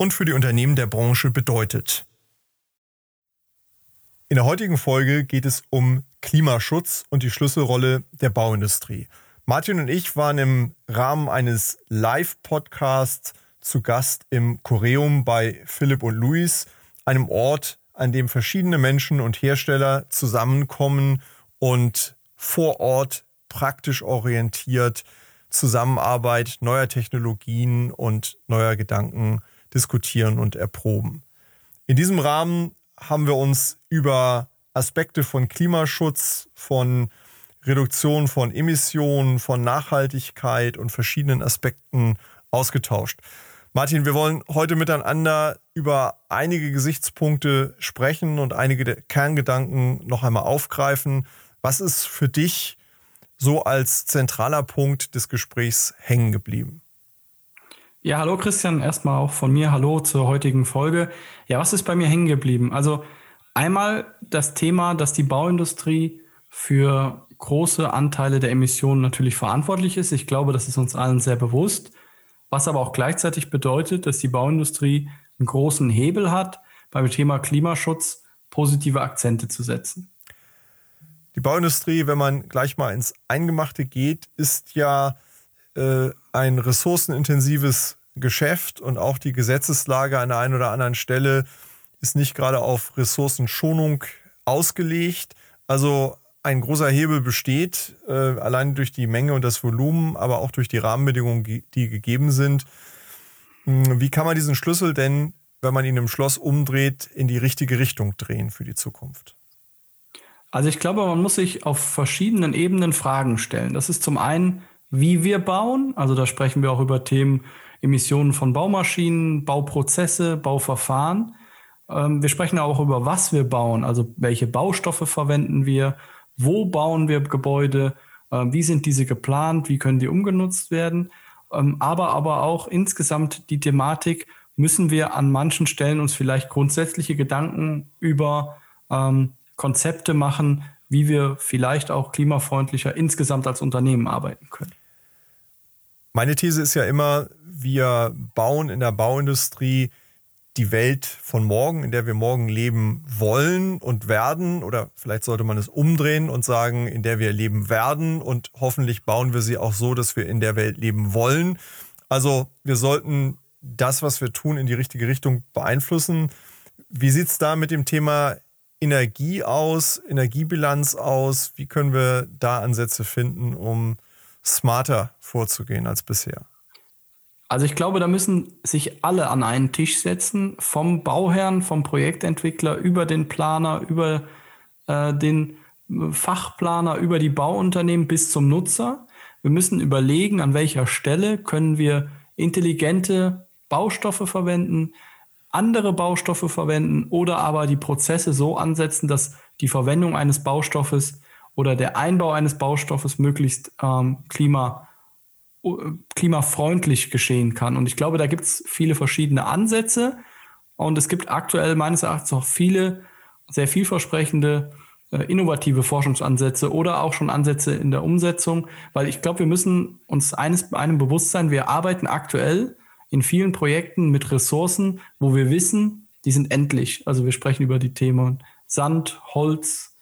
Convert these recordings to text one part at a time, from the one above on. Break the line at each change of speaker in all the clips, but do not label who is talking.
und für die Unternehmen der Branche bedeutet. In der heutigen Folge geht es um Klimaschutz und die Schlüsselrolle der Bauindustrie. Martin und ich waren im Rahmen eines Live-Podcasts zu Gast im Choreum bei Philipp und Luis, einem Ort, an dem verschiedene Menschen und Hersteller zusammenkommen und vor Ort praktisch orientiert Zusammenarbeit neuer Technologien und neuer Gedanken diskutieren und erproben. In diesem Rahmen haben wir uns über Aspekte von Klimaschutz, von Reduktion von Emissionen, von Nachhaltigkeit und verschiedenen Aspekten ausgetauscht. Martin, wir wollen heute miteinander über einige Gesichtspunkte sprechen und einige Kerngedanken noch einmal aufgreifen. Was ist für dich so als zentraler Punkt des Gesprächs hängen geblieben?
Ja, hallo Christian, erstmal auch von mir hallo zur heutigen Folge. Ja, was ist bei mir hängen geblieben? Also einmal das Thema, dass die Bauindustrie für große Anteile der Emissionen natürlich verantwortlich ist. Ich glaube, das ist uns allen sehr bewusst. Was aber auch gleichzeitig bedeutet, dass die Bauindustrie einen großen Hebel hat, beim Thema Klimaschutz positive Akzente zu setzen.
Die Bauindustrie, wenn man gleich mal ins Eingemachte geht, ist ja äh, ein ressourcenintensives Geschäft und auch die Gesetzeslage an der einen oder anderen Stelle ist nicht gerade auf Ressourcenschonung ausgelegt. Also ein großer Hebel besteht, äh, allein durch die Menge und das Volumen, aber auch durch die Rahmenbedingungen, die gegeben sind. Hm, wie kann man diesen Schlüssel denn, wenn man ihn im Schloss umdreht, in die richtige Richtung drehen für die Zukunft?
Also ich glaube, man muss sich auf verschiedenen Ebenen Fragen stellen. Das ist zum einen, wie wir bauen. Also da sprechen wir auch über Themen Emissionen von Baumaschinen, Bauprozesse, Bauverfahren. Ähm, wir sprechen auch über, was wir bauen, also welche Baustoffe verwenden wir, wo bauen wir Gebäude, äh, wie sind diese geplant, wie können die umgenutzt werden. Ähm, aber, aber auch insgesamt die Thematik, müssen wir an manchen Stellen uns vielleicht grundsätzliche Gedanken über ähm, Konzepte machen, wie wir vielleicht auch klimafreundlicher insgesamt als Unternehmen arbeiten können.
Meine These ist ja immer, wir bauen in der Bauindustrie die Welt von morgen, in der wir morgen leben wollen und werden, oder vielleicht sollte man es umdrehen und sagen, in der wir leben werden und hoffentlich bauen wir sie auch so, dass wir in der Welt leben wollen. Also wir sollten das, was wir tun, in die richtige Richtung beeinflussen. Wie sieht es da mit dem Thema Energie aus, Energiebilanz aus? Wie können wir da Ansätze finden, um smarter vorzugehen als bisher?
Also ich glaube, da müssen sich alle an einen Tisch setzen, vom Bauherrn, vom Projektentwickler über den Planer, über äh, den Fachplaner, über die Bauunternehmen bis zum Nutzer. Wir müssen überlegen, an welcher Stelle können wir intelligente Baustoffe verwenden, andere Baustoffe verwenden oder aber die Prozesse so ansetzen, dass die Verwendung eines Baustoffes oder der Einbau eines Baustoffes möglichst ähm, klima, klimafreundlich geschehen kann. Und ich glaube, da gibt es viele verschiedene Ansätze und es gibt aktuell meines Erachtens auch viele sehr vielversprechende äh, innovative Forschungsansätze oder auch schon Ansätze in der Umsetzung, weil ich glaube, wir müssen uns eines einem bewusst sein, wir arbeiten aktuell in vielen Projekten mit Ressourcen, wo wir wissen, die sind endlich. Also wir sprechen über die Themen Sand, Holz,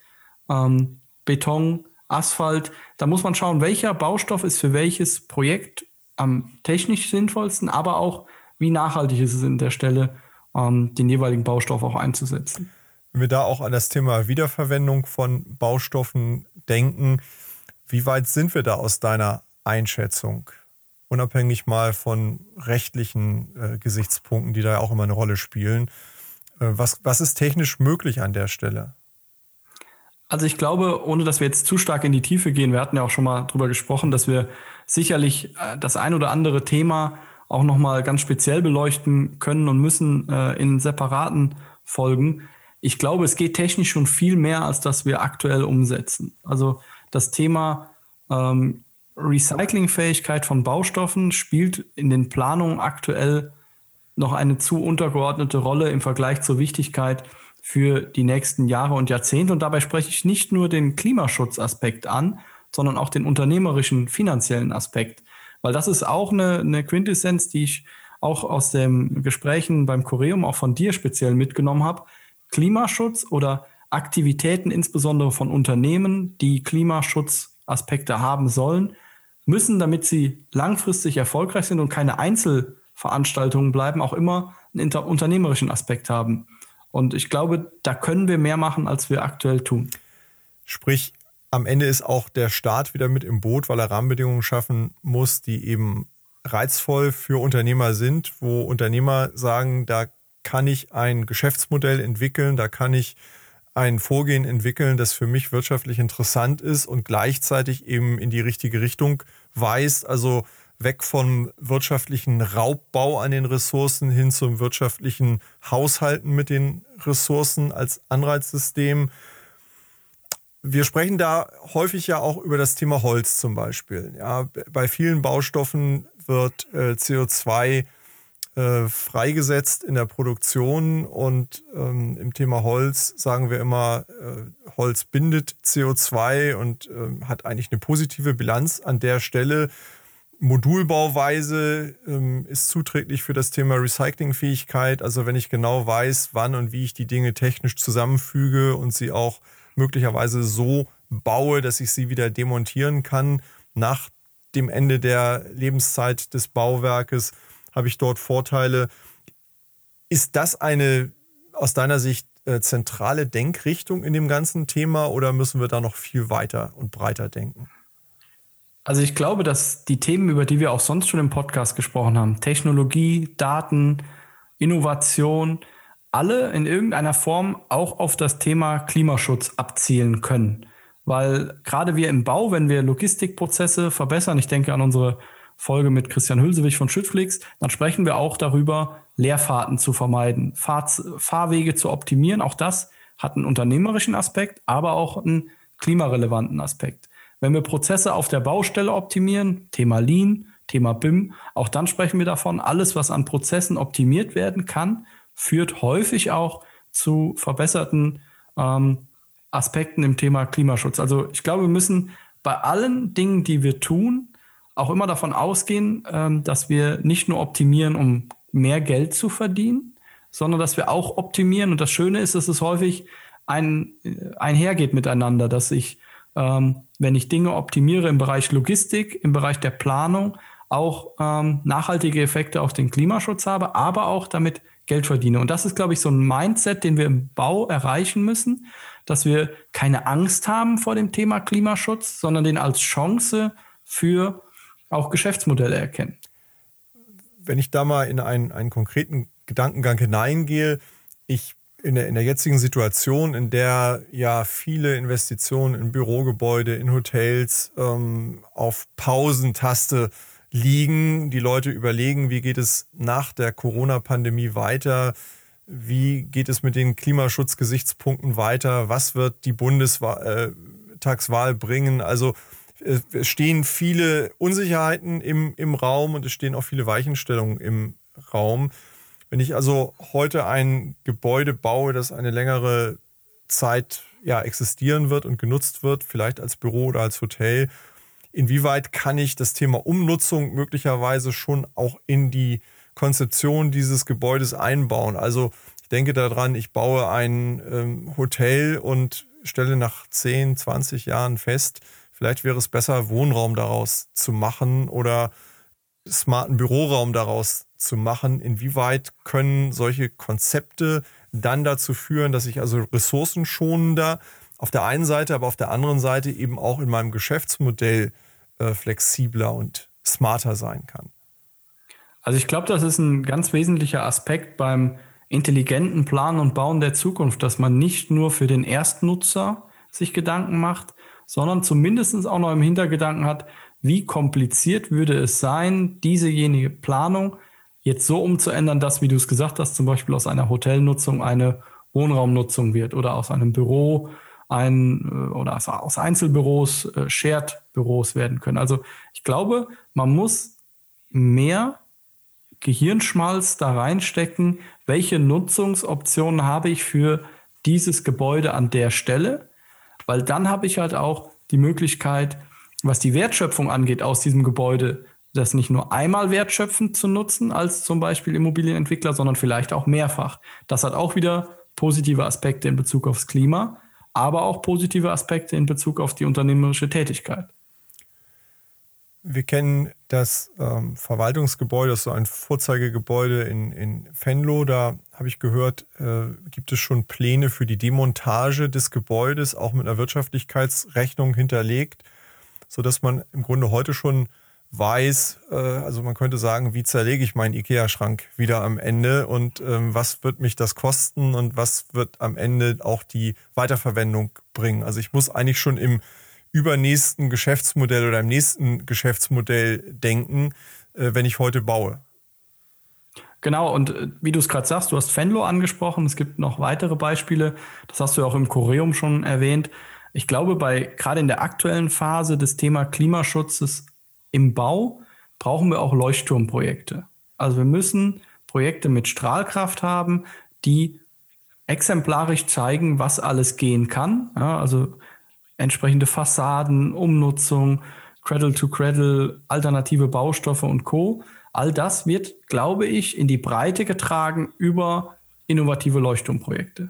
ähm, Beton, Asphalt. Da muss man schauen, welcher Baustoff ist für welches Projekt am technisch sinnvollsten, aber auch, wie nachhaltig ist es in der Stelle, ähm, den jeweiligen Baustoff auch einzusetzen.
Wenn wir da auch an das Thema Wiederverwendung von Baustoffen denken, wie weit sind wir da aus deiner Einschätzung? Unabhängig mal von rechtlichen äh, Gesichtspunkten, die da auch immer eine Rolle spielen. Äh, was, was ist technisch möglich an der Stelle?
Also ich glaube, ohne dass wir jetzt zu stark in die Tiefe gehen, wir hatten ja auch schon mal drüber gesprochen, dass wir sicherlich äh, das ein oder andere Thema auch nochmal ganz speziell beleuchten können und müssen äh, in separaten Folgen. Ich glaube, es geht technisch schon viel mehr, als das wir aktuell umsetzen. Also das Thema ähm, Recyclingfähigkeit von Baustoffen spielt in den Planungen aktuell noch eine zu untergeordnete Rolle im Vergleich zur Wichtigkeit für die nächsten Jahre und Jahrzehnte. Und dabei spreche ich nicht nur den Klimaschutzaspekt an, sondern auch den unternehmerischen, finanziellen Aspekt. Weil das ist auch eine, eine Quintessenz, die ich auch aus den Gesprächen beim Choreum, auch von dir speziell mitgenommen habe. Klimaschutz oder Aktivitäten, insbesondere von Unternehmen, die Klimaschutzaspekte haben sollen, müssen, damit sie langfristig erfolgreich sind und keine Einzelveranstaltungen bleiben, auch immer einen unternehmerischen Aspekt haben. Und ich glaube, da können wir mehr machen, als wir aktuell tun.
Sprich, am Ende ist auch der Staat wieder mit im Boot, weil er Rahmenbedingungen schaffen muss, die eben reizvoll für Unternehmer sind, wo Unternehmer sagen, da kann ich ein Geschäftsmodell entwickeln, da kann ich ein Vorgehen entwickeln, das für mich wirtschaftlich interessant ist und gleichzeitig eben in die richtige Richtung weist. Also weg vom wirtschaftlichen Raubbau an den Ressourcen hin zum wirtschaftlichen Haushalten mit den Ressourcen als Anreizsystem. Wir sprechen da häufig ja auch über das Thema Holz zum Beispiel. Ja, bei vielen Baustoffen wird äh, CO2 äh, freigesetzt in der Produktion und ähm, im Thema Holz sagen wir immer, äh, Holz bindet CO2 und äh, hat eigentlich eine positive Bilanz an der Stelle. Modulbauweise ähm, ist zuträglich für das Thema Recyclingfähigkeit. Also wenn ich genau weiß, wann und wie ich die Dinge technisch zusammenfüge und sie auch möglicherweise so baue, dass ich sie wieder demontieren kann nach dem Ende der Lebenszeit des Bauwerkes, habe ich dort Vorteile. Ist das eine aus deiner Sicht äh, zentrale Denkrichtung in dem ganzen Thema oder müssen wir da noch viel weiter und breiter denken?
Also ich glaube, dass die Themen, über die wir auch sonst schon im Podcast gesprochen haben, Technologie, Daten, Innovation, alle in irgendeiner Form auch auf das Thema Klimaschutz abzielen können. Weil gerade wir im Bau, wenn wir Logistikprozesse verbessern, ich denke an unsere Folge mit Christian Hülsewig von Schüttflix, dann sprechen wir auch darüber, Leerfahrten zu vermeiden, Fahr Fahrwege zu optimieren. Auch das hat einen unternehmerischen Aspekt, aber auch einen klimarelevanten Aspekt. Wenn wir Prozesse auf der Baustelle optimieren, Thema Lean, Thema BIM, auch dann sprechen wir davon, alles, was an Prozessen optimiert werden kann, führt häufig auch zu verbesserten ähm, Aspekten im Thema Klimaschutz. Also ich glaube, wir müssen bei allen Dingen, die wir tun, auch immer davon ausgehen, ähm, dass wir nicht nur optimieren, um mehr Geld zu verdienen, sondern dass wir auch optimieren. Und das Schöne ist, dass es häufig ein, äh, einhergeht miteinander, dass ich ähm, wenn ich Dinge optimiere im Bereich Logistik, im Bereich der Planung, auch ähm, nachhaltige Effekte auf den Klimaschutz habe, aber auch damit Geld verdiene. Und das ist, glaube ich, so ein Mindset, den wir im Bau erreichen müssen, dass wir keine Angst haben vor dem Thema Klimaschutz, sondern den als Chance für auch Geschäftsmodelle erkennen.
Wenn ich da mal in einen, einen konkreten Gedankengang hineingehe, ich in der, in der jetzigen Situation, in der ja viele Investitionen in Bürogebäude, in Hotels ähm, auf Pausentaste liegen, die Leute überlegen, wie geht es nach der Corona-Pandemie weiter, wie geht es mit den Klimaschutzgesichtspunkten weiter, was wird die Bundestagswahl bringen. Also es stehen viele Unsicherheiten im, im Raum und es stehen auch viele Weichenstellungen im Raum. Wenn ich also heute ein Gebäude baue, das eine längere Zeit ja, existieren wird und genutzt wird, vielleicht als Büro oder als Hotel, inwieweit kann ich das Thema Umnutzung möglicherweise schon auch in die Konzeption dieses Gebäudes einbauen? Also ich denke daran, ich baue ein ähm, Hotel und stelle nach 10, 20 Jahren fest, vielleicht wäre es besser, Wohnraum daraus zu machen oder smarten Büroraum daraus zu machen. Inwieweit können solche Konzepte dann dazu führen, dass ich also ressourcenschonender auf der einen Seite, aber auf der anderen Seite eben auch in meinem Geschäftsmodell äh, flexibler und smarter sein kann?
Also ich glaube, das ist ein ganz wesentlicher Aspekt beim intelligenten Planen und Bauen der Zukunft, dass man nicht nur für den Erstnutzer sich Gedanken macht, sondern zumindest auch noch im Hintergedanken hat, wie kompliziert würde es sein, diesejenige Planung jetzt so umzuändern, dass, wie du es gesagt hast, zum Beispiel aus einer Hotelnutzung eine Wohnraumnutzung wird oder aus einem Büro ein äh, oder aus Einzelbüros äh, Shared-Büros werden können. Also ich glaube, man muss mehr Gehirnschmalz da reinstecken, welche Nutzungsoptionen habe ich für dieses Gebäude an der Stelle, weil dann habe ich halt auch die Möglichkeit, was die Wertschöpfung angeht aus diesem Gebäude, das nicht nur einmal wertschöpfend zu nutzen als zum Beispiel Immobilienentwickler, sondern vielleicht auch mehrfach. Das hat auch wieder positive Aspekte in Bezug aufs Klima, aber auch positive Aspekte in Bezug auf die unternehmerische Tätigkeit.
Wir kennen das ähm, Verwaltungsgebäude, das ist so ein Vorzeigegebäude in, in Venlo. Da habe ich gehört, äh, gibt es schon Pläne für die Demontage des Gebäudes, auch mit einer Wirtschaftlichkeitsrechnung hinterlegt, sodass man im Grunde heute schon weiß, äh, also man könnte sagen, wie zerlege ich meinen IKEA-Schrank wieder am Ende und ähm, was wird mich das kosten und was wird am Ende auch die Weiterverwendung bringen. Also ich muss eigentlich schon im übernächsten Geschäftsmodell oder im nächsten Geschäftsmodell denken, äh, wenn ich heute baue.
Genau, und äh, wie du es gerade sagst, du hast Fenlo angesprochen, es gibt noch weitere Beispiele, das hast du auch im Choreum schon erwähnt. Ich glaube, bei gerade in der aktuellen Phase des Thema Klimaschutzes im Bau brauchen wir auch Leuchtturmprojekte. Also wir müssen Projekte mit Strahlkraft haben, die exemplarisch zeigen, was alles gehen kann. Ja, also entsprechende Fassaden, Umnutzung, Cradle to Cradle, alternative Baustoffe und Co. All das wird, glaube ich, in die Breite getragen über innovative Leuchtturmprojekte.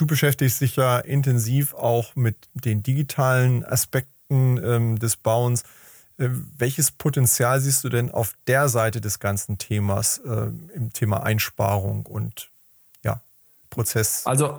Du beschäftigst dich ja intensiv auch mit den digitalen Aspekten ähm, des Bauens. Äh, welches Potenzial siehst du denn auf der Seite des ganzen Themas äh, im Thema Einsparung und ja, Prozess?
Also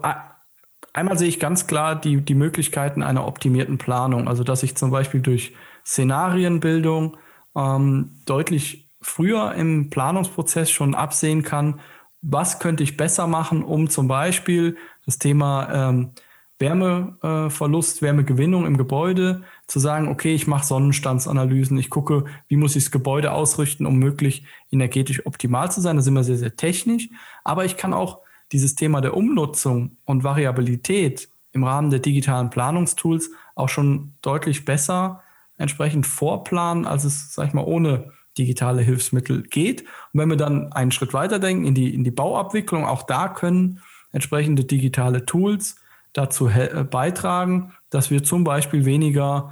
einmal sehe ich ganz klar die, die Möglichkeiten einer optimierten Planung. Also dass ich zum Beispiel durch Szenarienbildung ähm, deutlich früher im Planungsprozess schon absehen kann, was könnte ich besser machen, um zum Beispiel das Thema ähm, Wärmeverlust, äh, Wärmegewinnung im Gebäude, zu sagen, okay, ich mache Sonnenstandsanalysen, ich gucke, wie muss ich das Gebäude ausrichten, um möglich energetisch optimal zu sein. Da sind wir sehr, sehr technisch. Aber ich kann auch dieses Thema der Umnutzung und Variabilität im Rahmen der digitalen Planungstools auch schon deutlich besser entsprechend vorplanen, als es, sag ich mal, ohne digitale Hilfsmittel geht. Und wenn wir dann einen Schritt weiter denken in die, in die Bauabwicklung, auch da können entsprechende digitale Tools dazu äh, beitragen, dass wir zum Beispiel weniger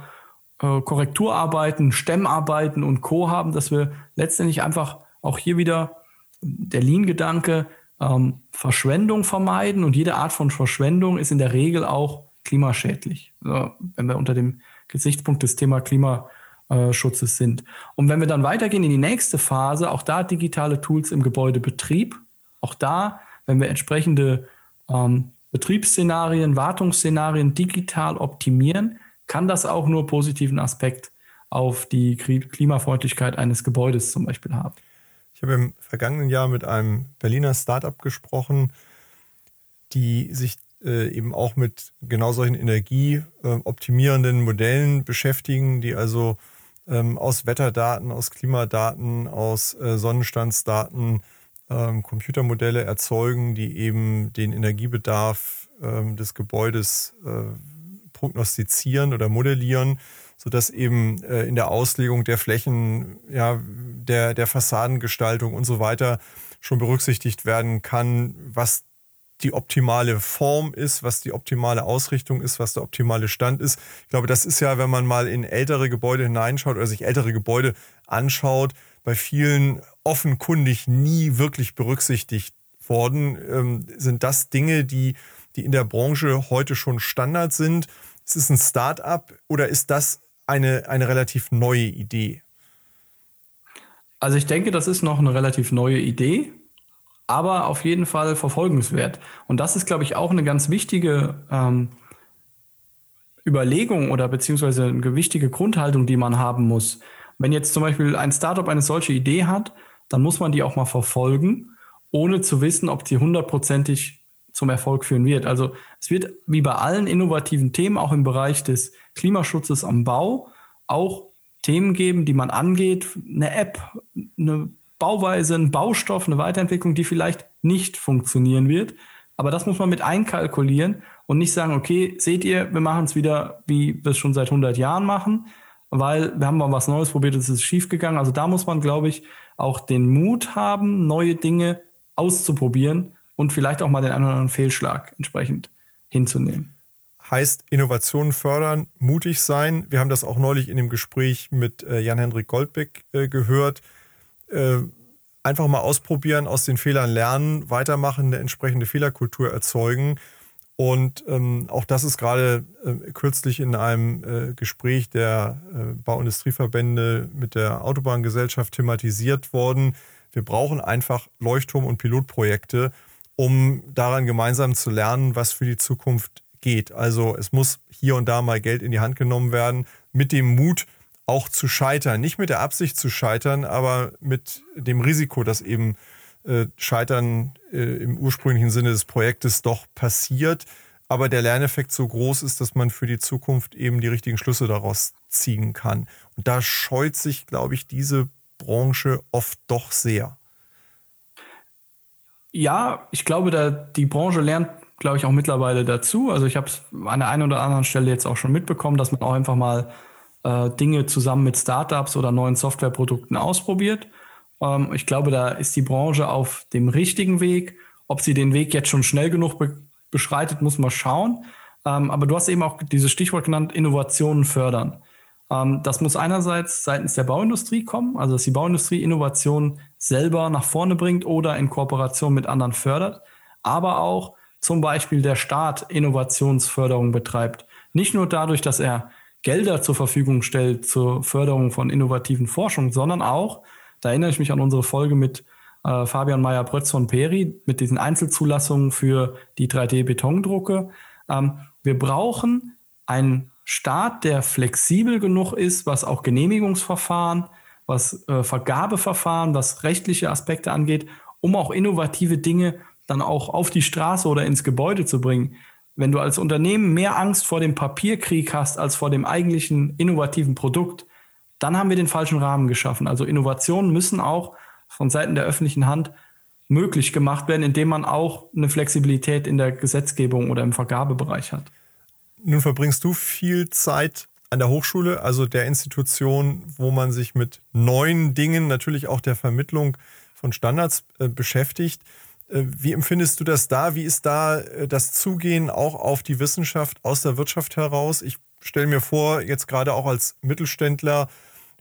äh, Korrekturarbeiten, Stemmarbeiten und Co. haben, dass wir letztendlich einfach auch hier wieder der Lean-Gedanke ähm, Verschwendung vermeiden und jede Art von Verschwendung ist in der Regel auch klimaschädlich, also, wenn wir unter dem Gesichtspunkt des Thema Klimaschutzes sind. Und wenn wir dann weitergehen in die nächste Phase, auch da digitale Tools im Gebäudebetrieb, auch da wenn wir entsprechende ähm, Betriebsszenarien, Wartungsszenarien digital optimieren, kann das auch nur positiven Aspekt auf die Klimafreundlichkeit eines Gebäudes zum Beispiel haben.
Ich habe im vergangenen Jahr mit einem Berliner Startup gesprochen, die sich äh, eben auch mit genau solchen energieoptimierenden Modellen beschäftigen, die also ähm, aus Wetterdaten, aus Klimadaten, aus äh, Sonnenstandsdaten ähm, Computermodelle erzeugen, die eben den Energiebedarf ähm, des Gebäudes äh, prognostizieren oder modellieren, sodass eben in der Auslegung der Flächen, ja, der, der Fassadengestaltung und so weiter schon berücksichtigt werden kann, was die optimale Form ist, was die optimale Ausrichtung ist, was der optimale Stand ist. Ich glaube, das ist ja, wenn man mal in ältere Gebäude hineinschaut oder sich ältere Gebäude anschaut, bei vielen offenkundig nie wirklich berücksichtigt worden. Ähm, sind das Dinge, die, die in der Branche heute schon Standard sind? Ist es ein Start-up oder ist das eine, eine relativ neue Idee?
Also ich denke, das ist noch eine relativ neue Idee aber auf jeden Fall verfolgenswert. Und das ist, glaube ich, auch eine ganz wichtige ähm, Überlegung oder beziehungsweise eine wichtige Grundhaltung, die man haben muss. Wenn jetzt zum Beispiel ein Startup eine solche Idee hat, dann muss man die auch mal verfolgen, ohne zu wissen, ob die hundertprozentig zum Erfolg führen wird. Also es wird wie bei allen innovativen Themen, auch im Bereich des Klimaschutzes am Bau, auch Themen geben, die man angeht, eine App, eine Bauweise, ein Baustoff, eine Weiterentwicklung, die vielleicht nicht funktionieren wird. Aber das muss man mit einkalkulieren und nicht sagen, okay, seht ihr, wir machen es wieder, wie wir es schon seit 100 Jahren machen, weil wir haben mal was Neues probiert, es ist schief gegangen. Also da muss man, glaube ich, auch den Mut haben, neue Dinge auszuprobieren und vielleicht auch mal den einen oder anderen Fehlschlag entsprechend hinzunehmen.
Heißt Innovationen fördern, mutig sein. Wir haben das auch neulich in dem Gespräch mit äh, Jan-Hendrik Goldbeck äh, gehört äh, einfach mal ausprobieren, aus den Fehlern lernen, weitermachen, eine entsprechende Fehlerkultur erzeugen. Und ähm, auch das ist gerade äh, kürzlich in einem äh, Gespräch der äh, Bauindustrieverbände mit der Autobahngesellschaft thematisiert worden. Wir brauchen einfach Leuchtturm- und Pilotprojekte, um daran gemeinsam zu lernen, was für die Zukunft geht. Also es muss hier und da mal Geld in die Hand genommen werden, mit dem Mut, auch zu scheitern. Nicht mit der Absicht zu scheitern, aber mit dem Risiko, dass eben äh, Scheitern äh, im ursprünglichen Sinne des Projektes doch passiert, aber der Lerneffekt so groß ist, dass man für die Zukunft eben die richtigen Schlüsse daraus ziehen kann. Und da scheut sich, glaube ich, diese Branche oft doch sehr.
Ja, ich glaube, da die Branche lernt, glaube ich, auch mittlerweile dazu. Also ich habe es an der einen oder anderen Stelle jetzt auch schon mitbekommen, dass man auch einfach mal äh, Dinge zusammen mit Startups oder neuen Softwareprodukten ausprobiert. Ähm, ich glaube, da ist die Branche auf dem richtigen Weg. Ob sie den Weg jetzt schon schnell genug be beschreitet, muss man schauen. Ähm, aber du hast eben auch dieses Stichwort genannt, Innovationen fördern. Ähm, das muss einerseits seitens der Bauindustrie kommen, also dass die Bauindustrie Innovationen selber nach vorne bringt oder in Kooperation mit anderen fördert, aber auch zum Beispiel der Staat Innovationsförderung betreibt. Nicht nur dadurch, dass er Gelder zur Verfügung stellt zur Förderung von innovativen Forschung, sondern auch, da erinnere ich mich an unsere Folge mit äh, Fabian Meyer-Brötz von Peri, mit diesen Einzelzulassungen für die 3D-Betondrucke. Ähm, wir brauchen einen Staat, der flexibel genug ist, was auch Genehmigungsverfahren, was äh, Vergabeverfahren, was rechtliche Aspekte angeht, um auch innovative Dinge dann auch auf die Straße oder ins Gebäude zu bringen. Wenn du als Unternehmen mehr Angst vor dem Papierkrieg hast als vor dem eigentlichen innovativen Produkt, dann haben wir den falschen Rahmen geschaffen. Also Innovationen müssen auch von Seiten der öffentlichen Hand möglich gemacht werden, indem man auch eine Flexibilität in der Gesetzgebung oder im Vergabebereich hat.
Nun verbringst du viel Zeit an der Hochschule, also der Institution, wo man sich mit neuen Dingen, natürlich auch der Vermittlung von Standards äh, beschäftigt. Äh, wie empfindest du das da? Wie ist da äh, das Zugehen auch auf die Wissenschaft aus der Wirtschaft heraus? Ich stelle mir vor, jetzt gerade auch als Mittelständler,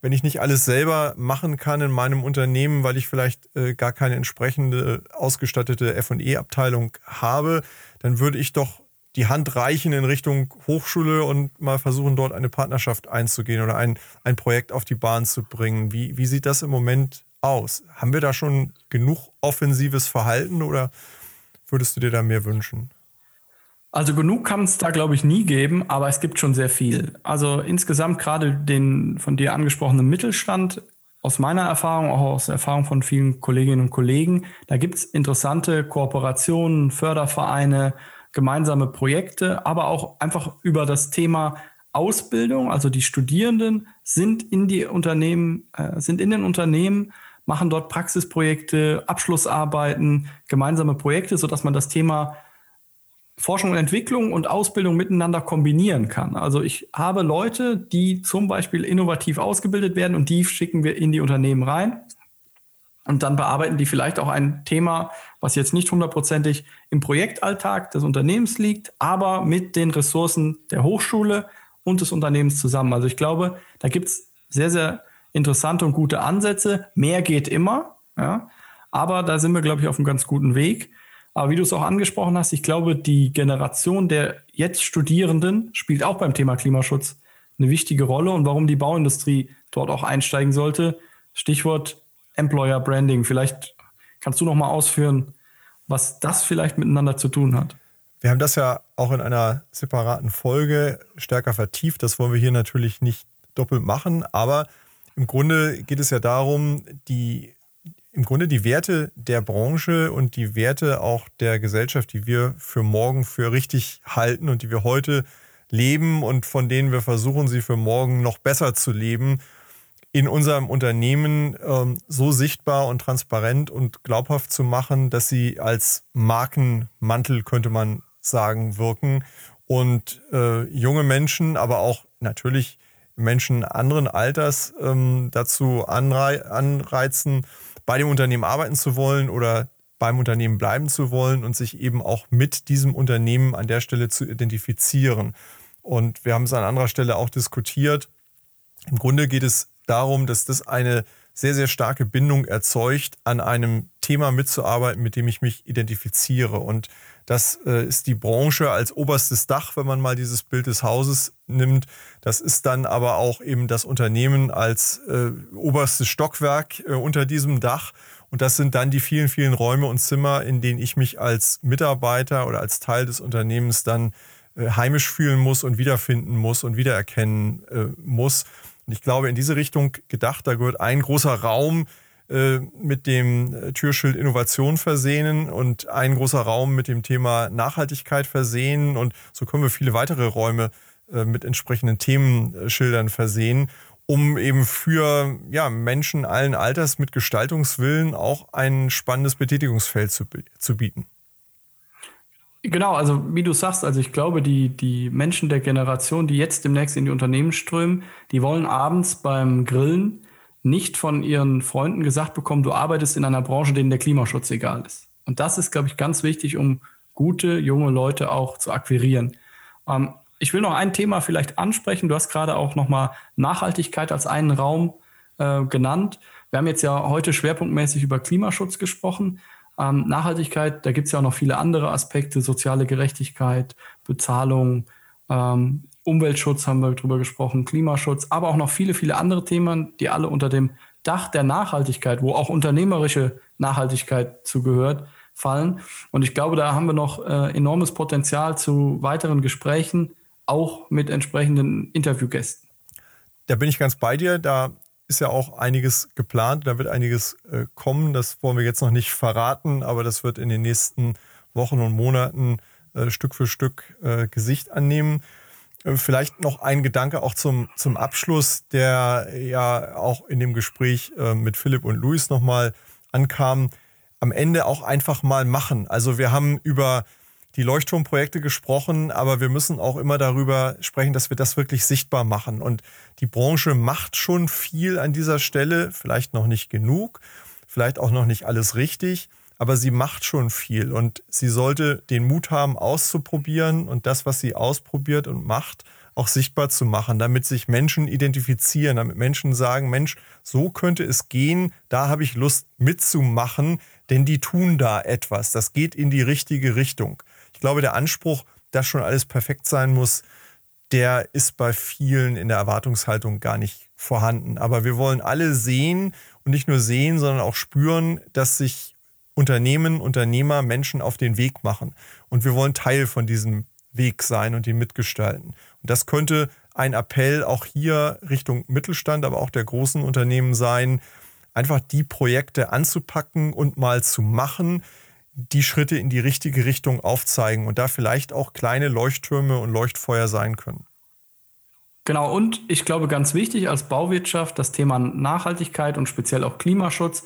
wenn ich nicht alles selber machen kann in meinem Unternehmen, weil ich vielleicht äh, gar keine entsprechende ausgestattete FE-Abteilung habe, dann würde ich doch die Hand reichen in Richtung Hochschule und mal versuchen, dort eine Partnerschaft einzugehen oder ein, ein Projekt auf die Bahn zu bringen. Wie, wie sieht das im Moment aus? Haben wir da schon genug offensives Verhalten oder würdest du dir da mehr wünschen?
Also genug kann es da, glaube ich, nie geben, aber es gibt schon sehr viel. Also insgesamt gerade den von dir angesprochenen Mittelstand, aus meiner Erfahrung, auch aus der Erfahrung von vielen Kolleginnen und Kollegen, da gibt es interessante Kooperationen, Fördervereine, gemeinsame Projekte, aber auch einfach über das Thema Ausbildung, also die Studierenden sind in die Unternehmen, äh, sind in den Unternehmen, machen dort Praxisprojekte, Abschlussarbeiten, gemeinsame Projekte, sodass man das Thema Forschung und Entwicklung und Ausbildung miteinander kombinieren kann. Also ich habe Leute, die zum Beispiel innovativ ausgebildet werden und die schicken wir in die Unternehmen rein. Und dann bearbeiten die vielleicht auch ein Thema, was jetzt nicht hundertprozentig im Projektalltag des Unternehmens liegt, aber mit den Ressourcen der Hochschule und des Unternehmens zusammen. Also ich glaube, da gibt es sehr, sehr interessante und gute Ansätze. Mehr geht immer, ja. Aber da sind wir, glaube ich, auf einem ganz guten Weg. Aber wie du es auch angesprochen hast, ich glaube, die Generation der jetzt Studierenden spielt auch beim Thema Klimaschutz eine wichtige Rolle und warum die Bauindustrie dort auch einsteigen sollte. Stichwort Employer Branding. Vielleicht kannst du noch mal ausführen, was das vielleicht miteinander zu tun hat.
Wir haben das ja auch in einer separaten Folge stärker vertieft. Das wollen wir hier natürlich nicht doppelt machen, aber im Grunde geht es ja darum, die im Grunde die Werte der Branche und die Werte auch der Gesellschaft, die wir für morgen für richtig halten und die wir heute leben und von denen wir versuchen, sie für morgen noch besser zu leben, in unserem Unternehmen ähm, so sichtbar und transparent und glaubhaft zu machen, dass sie als Markenmantel, könnte man sagen, wirken. Und äh, junge Menschen, aber auch natürlich Menschen anderen Alters ähm, dazu anrei anreizen, bei dem Unternehmen arbeiten zu wollen oder beim Unternehmen bleiben zu wollen und sich eben auch mit diesem Unternehmen an der Stelle zu identifizieren. Und wir haben es an anderer Stelle auch diskutiert. Im Grunde geht es darum, dass das eine sehr, sehr starke Bindung erzeugt, an einem Thema mitzuarbeiten, mit dem ich mich identifiziere. Und das äh, ist die Branche als oberstes Dach, wenn man mal dieses Bild des Hauses nimmt. Das ist dann aber auch eben das Unternehmen als äh, oberstes Stockwerk äh, unter diesem Dach. Und das sind dann die vielen, vielen Räume und Zimmer, in denen ich mich als Mitarbeiter oder als Teil des Unternehmens dann äh, heimisch fühlen muss und wiederfinden muss und wiedererkennen äh, muss. Und ich glaube, in diese Richtung gedacht, da gehört ein großer Raum, äh, mit dem äh, Türschild Innovation versehen und ein großer Raum mit dem Thema Nachhaltigkeit versehen. Und so können wir viele weitere Räume äh, mit entsprechenden Themenschildern versehen, um eben für ja, Menschen allen Alters mit Gestaltungswillen auch ein spannendes Betätigungsfeld zu, zu bieten.
Genau, also wie du sagst, also ich glaube, die, die Menschen der Generation, die jetzt demnächst in die Unternehmen strömen, die wollen abends beim Grillen nicht von ihren Freunden gesagt bekommen, du arbeitest in einer Branche, denen der Klimaschutz egal ist. Und das ist, glaube ich, ganz wichtig, um gute junge Leute auch zu akquirieren. Ähm, ich will noch ein Thema vielleicht ansprechen. Du hast gerade auch nochmal Nachhaltigkeit als einen Raum äh, genannt. Wir haben jetzt ja heute schwerpunktmäßig über Klimaschutz gesprochen. Ähm, Nachhaltigkeit, da gibt es ja auch noch viele andere Aspekte, soziale Gerechtigkeit, Bezahlung, ähm, Umweltschutz haben wir drüber gesprochen, Klimaschutz, aber auch noch viele, viele andere Themen, die alle unter dem Dach der Nachhaltigkeit, wo auch unternehmerische Nachhaltigkeit zugehört, fallen. Und ich glaube, da haben wir noch äh, enormes Potenzial zu weiteren Gesprächen, auch mit entsprechenden Interviewgästen.
Da bin ich ganz bei dir. Da ist ja auch einiges geplant. Da wird einiges äh, kommen. Das wollen wir jetzt noch nicht verraten, aber das wird in den nächsten Wochen und Monaten äh, Stück für Stück äh, Gesicht annehmen. Äh, vielleicht noch ein Gedanke auch zum, zum Abschluss, der ja auch in dem Gespräch äh, mit Philipp und Luis nochmal ankam. Am Ende auch einfach mal machen. Also wir haben über die Leuchtturmprojekte gesprochen, aber wir müssen auch immer darüber sprechen, dass wir das wirklich sichtbar machen. Und die Branche macht schon viel an dieser Stelle, vielleicht noch nicht genug, vielleicht auch noch nicht alles richtig aber sie macht schon viel und sie sollte den Mut haben, auszuprobieren und das, was sie ausprobiert und macht, auch sichtbar zu machen, damit sich Menschen identifizieren, damit Menschen sagen, Mensch, so könnte es gehen, da habe ich Lust mitzumachen, denn die tun da etwas, das geht in die richtige Richtung. Ich glaube, der Anspruch, dass schon alles perfekt sein muss, der ist bei vielen in der Erwartungshaltung gar nicht vorhanden. Aber wir wollen alle sehen und nicht nur sehen, sondern auch spüren, dass sich Unternehmen, Unternehmer, Menschen auf den Weg machen. Und wir wollen Teil von diesem Weg sein und ihn mitgestalten. Und das könnte ein Appell auch hier Richtung Mittelstand, aber auch der großen Unternehmen sein, einfach die Projekte anzupacken und mal zu machen, die Schritte in die richtige Richtung aufzeigen und da vielleicht auch kleine Leuchttürme und Leuchtfeuer sein können.
Genau, und ich glaube ganz wichtig als Bauwirtschaft das Thema Nachhaltigkeit und speziell auch Klimaschutz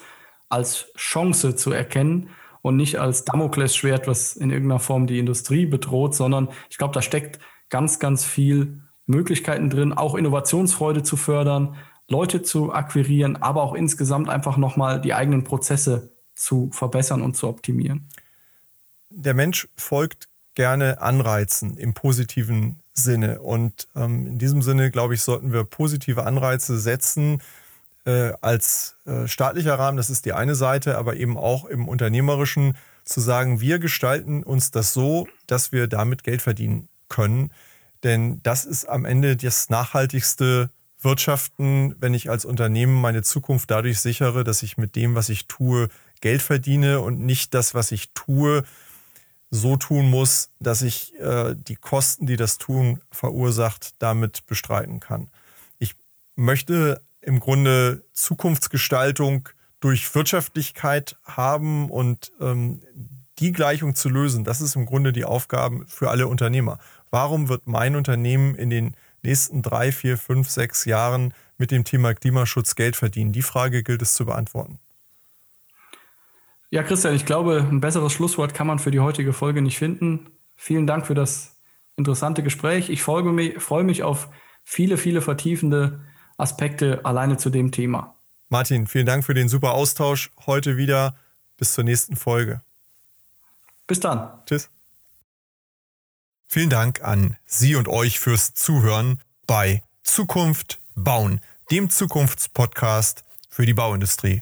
als Chance zu erkennen und nicht als Damoklesschwert, was in irgendeiner Form die Industrie bedroht, sondern ich glaube, da steckt ganz, ganz viel Möglichkeiten drin, auch Innovationsfreude zu fördern, Leute zu akquirieren, aber auch insgesamt einfach nochmal die eigenen Prozesse zu verbessern und zu optimieren.
Der Mensch folgt gerne Anreizen im positiven Sinne. Und ähm, in diesem Sinne, glaube ich, sollten wir positive Anreize setzen äh, als äh, staatlicher Rahmen. Das ist die eine Seite, aber eben auch im unternehmerischen zu sagen, wir gestalten uns das so, dass wir damit Geld verdienen können. Denn das ist am Ende das nachhaltigste Wirtschaften, wenn ich als Unternehmen meine Zukunft dadurch sichere, dass ich mit dem, was ich tue, Geld verdiene und nicht das, was ich tue, so tun muss, dass ich äh, die Kosten, die das Tun verursacht, damit bestreiten kann. Ich möchte im Grunde Zukunftsgestaltung durch Wirtschaftlichkeit haben und ähm, die Gleichung zu lösen, das ist im Grunde die Aufgabe für alle Unternehmer. Warum wird mein Unternehmen in den nächsten drei, vier, fünf, sechs Jahren mit dem Thema Klimaschutz Geld verdienen? Die Frage gilt es zu beantworten.
Ja, Christian, ich glaube, ein besseres Schlusswort kann man für die heutige Folge nicht finden. Vielen Dank für das interessante Gespräch. Ich freue mich, freue mich auf viele, viele vertiefende Aspekte alleine zu dem Thema.
Martin, vielen Dank für den super Austausch heute wieder. Bis zur nächsten Folge.
Bis dann.
Tschüss. Vielen Dank an Sie und euch fürs Zuhören bei Zukunft bauen, dem Zukunftspodcast für die Bauindustrie.